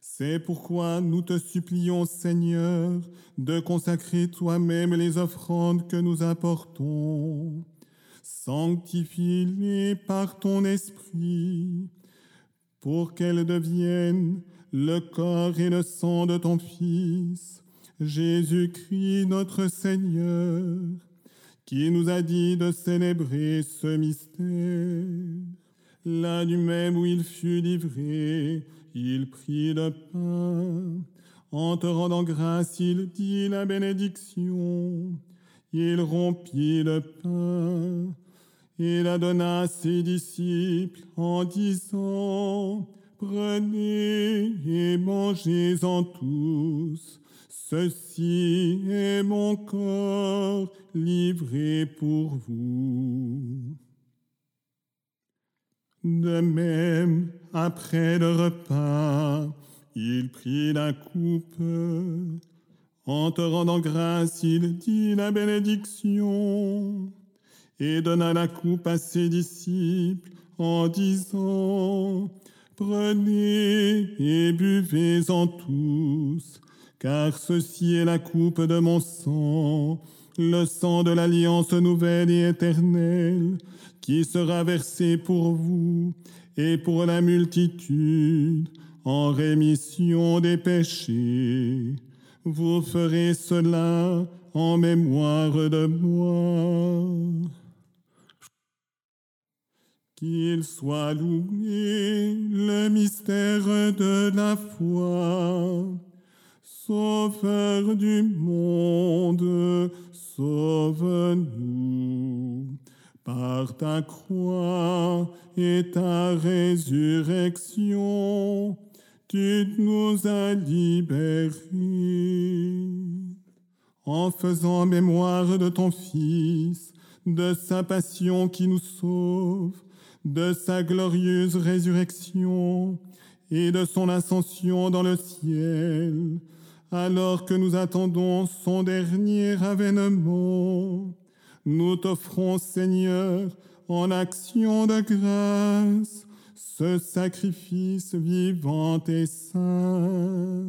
C'est pourquoi nous te supplions, Seigneur, de consacrer toi-même les offrandes que nous apportons. Sanctifie-les par ton esprit, pour qu'elles deviennent le corps et le sang de ton Fils, Jésus-Christ notre Seigneur, qui nous a dit de célébrer ce mystère. Là du même où il fut livré, il prit le pain. En te rendant grâce, il dit la bénédiction. Il rompit le pain et la donna à ses disciples en disant, Prenez et mangez-en tous. Ceci est mon corps livré pour vous. De même, après le repas, il prit la coupe. En te rendant grâce, il dit la bénédiction et donna la coupe à ses disciples en disant, Prenez et buvez-en tous, car ceci est la coupe de mon sang, le sang de l'alliance nouvelle et éternelle, qui sera versé pour vous et pour la multitude en rémission des péchés. Vous ferez cela en mémoire de moi. Qu'il soit loué le mystère de la foi, Sauveur du monde, sauve-nous par ta croix et ta résurrection, tu nous as libérés. En faisant mémoire de ton Fils, de sa passion qui nous sauve, de sa glorieuse résurrection et de son ascension dans le ciel, alors que nous attendons son dernier avènement nous t'offrons, Seigneur, en action de grâce, ce sacrifice vivant et saint.